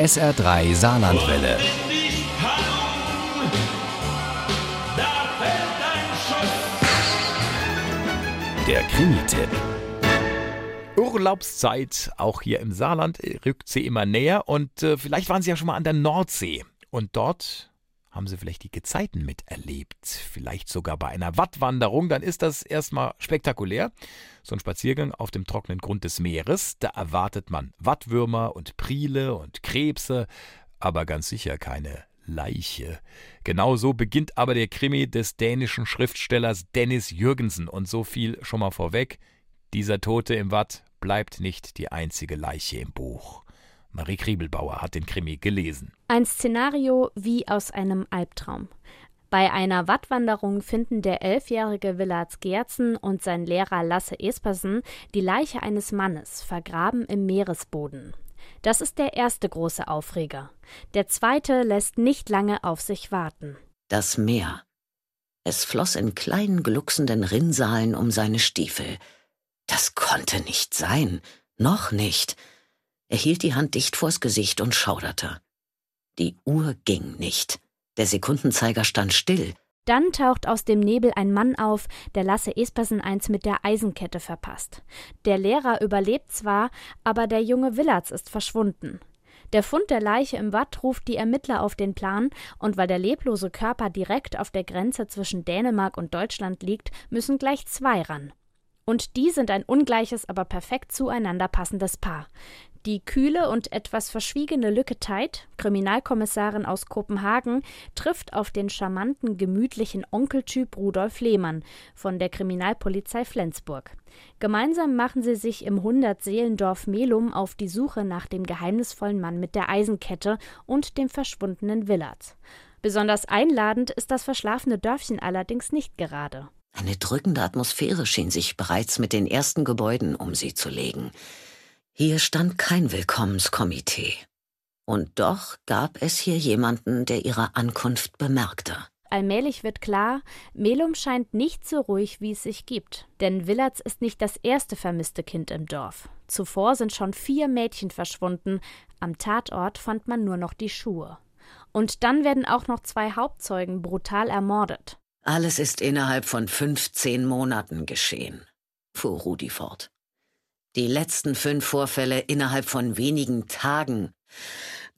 SR3 Saarlandwelle. Der Krimi-Tipp. Urlaubszeit, auch hier im Saarland, rückt sie immer näher und äh, vielleicht waren Sie ja schon mal an der Nordsee. Und dort haben Sie vielleicht die Gezeiten miterlebt, vielleicht sogar bei einer Wattwanderung, dann ist das erstmal spektakulär. So ein Spaziergang auf dem trockenen Grund des Meeres, da erwartet man Wattwürmer und Priele und Krebse, aber ganz sicher keine Leiche. Genau so beginnt aber der Krimi des dänischen Schriftstellers Dennis Jürgensen und so viel schon mal vorweg. Dieser Tote im Watt bleibt nicht die einzige Leiche im Buch. Marie Kriebelbauer hat den Krimi gelesen. Ein Szenario wie aus einem Albtraum. Bei einer Wattwanderung finden der elfjährige Willard Gerzen und sein Lehrer Lasse Espersen die Leiche eines Mannes, vergraben im Meeresboden. Das ist der erste große Aufreger. Der zweite lässt nicht lange auf sich warten. Das Meer. Es floss in kleinen glucksenden Rinnsalen um seine Stiefel. Das konnte nicht sein. Noch nicht. Er hielt die Hand dicht vors Gesicht und schauderte. Die Uhr ging nicht. Der Sekundenzeiger stand still. Dann taucht aus dem Nebel ein Mann auf, der Lasse Espersen eins mit der Eisenkette verpasst. Der Lehrer überlebt zwar, aber der junge Willards ist verschwunden. Der Fund der Leiche im Watt ruft die Ermittler auf den Plan, und weil der leblose Körper direkt auf der Grenze zwischen Dänemark und Deutschland liegt, müssen gleich zwei ran. Und die sind ein ungleiches, aber perfekt zueinander passendes Paar. Die kühle und etwas verschwiegene Lücke Teit, Kriminalkommissarin aus Kopenhagen, trifft auf den charmanten, gemütlichen Onkeltyp Rudolf Lehmann von der Kriminalpolizei Flensburg. Gemeinsam machen sie sich im Hundertseelendorf Melum auf die Suche nach dem geheimnisvollen Mann mit der Eisenkette und dem verschwundenen Willard. Besonders einladend ist das verschlafene Dörfchen allerdings nicht gerade. Eine drückende Atmosphäre schien sich bereits mit den ersten Gebäuden um sie zu legen. Hier stand kein Willkommenskomitee. Und doch gab es hier jemanden, der ihre Ankunft bemerkte. Allmählich wird klar, Melum scheint nicht so ruhig, wie es sich gibt. Denn Willards ist nicht das erste vermisste Kind im Dorf. Zuvor sind schon vier Mädchen verschwunden. Am Tatort fand man nur noch die Schuhe. Und dann werden auch noch zwei Hauptzeugen brutal ermordet. Alles ist innerhalb von 15 Monaten geschehen, fuhr Rudi fort. Die letzten fünf Vorfälle innerhalb von wenigen Tagen.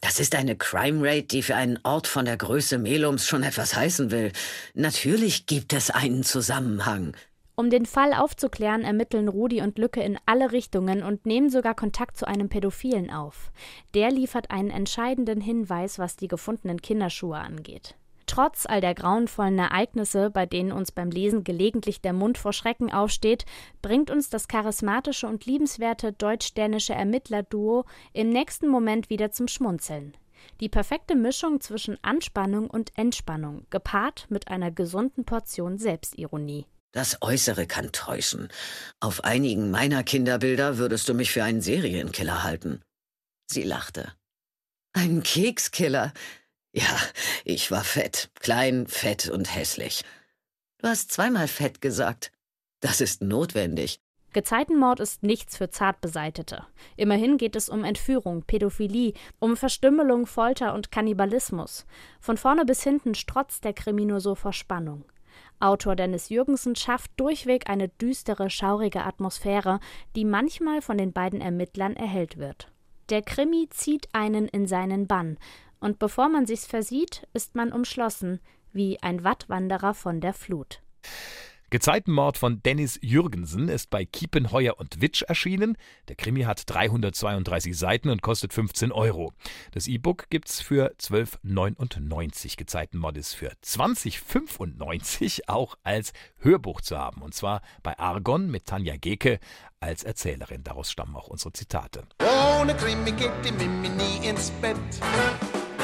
Das ist eine Crime Rate, die für einen Ort von der Größe Melums schon etwas heißen will. Natürlich gibt es einen Zusammenhang. Um den Fall aufzuklären, ermitteln Rudi und Lücke in alle Richtungen und nehmen sogar Kontakt zu einem Pädophilen auf. Der liefert einen entscheidenden Hinweis, was die gefundenen Kinderschuhe angeht. Trotz all der grauenvollen Ereignisse, bei denen uns beim Lesen gelegentlich der Mund vor Schrecken aufsteht, bringt uns das charismatische und liebenswerte deutsch-dänische Ermittlerduo im nächsten Moment wieder zum Schmunzeln. Die perfekte Mischung zwischen Anspannung und Entspannung, gepaart mit einer gesunden Portion Selbstironie. Das Äußere kann täuschen. Auf einigen meiner Kinderbilder würdest du mich für einen Serienkiller halten. Sie lachte. Ein Kekskiller. Ja, ich war fett, klein, fett und hässlich. Du hast zweimal fett gesagt. Das ist notwendig. Gezeitenmord ist nichts für Zartbeseitete. Immerhin geht es um Entführung, Pädophilie, um Verstümmelung, Folter und Kannibalismus. Von vorne bis hinten strotzt der Krimi nur so vor Spannung. Autor Dennis Jürgensen schafft durchweg eine düstere, schaurige Atmosphäre, die manchmal von den beiden Ermittlern erhellt wird. Der Krimi zieht einen in seinen Bann, und bevor man sich's versieht, ist man umschlossen, wie ein Wattwanderer von der Flut. Gezeitenmord von Dennis Jürgensen ist bei Kiepenheuer und Witsch erschienen. Der Krimi hat 332 Seiten und kostet 15 Euro. Das E-Book gibt's für 12,99. Gezeitenmord ist für 20,95 auch als Hörbuch zu haben. Und zwar bei Argon mit Tanja Geke als Erzählerin. Daraus stammen auch unsere Zitate. Ohne Krimi geht die Mimi nie ins Bett.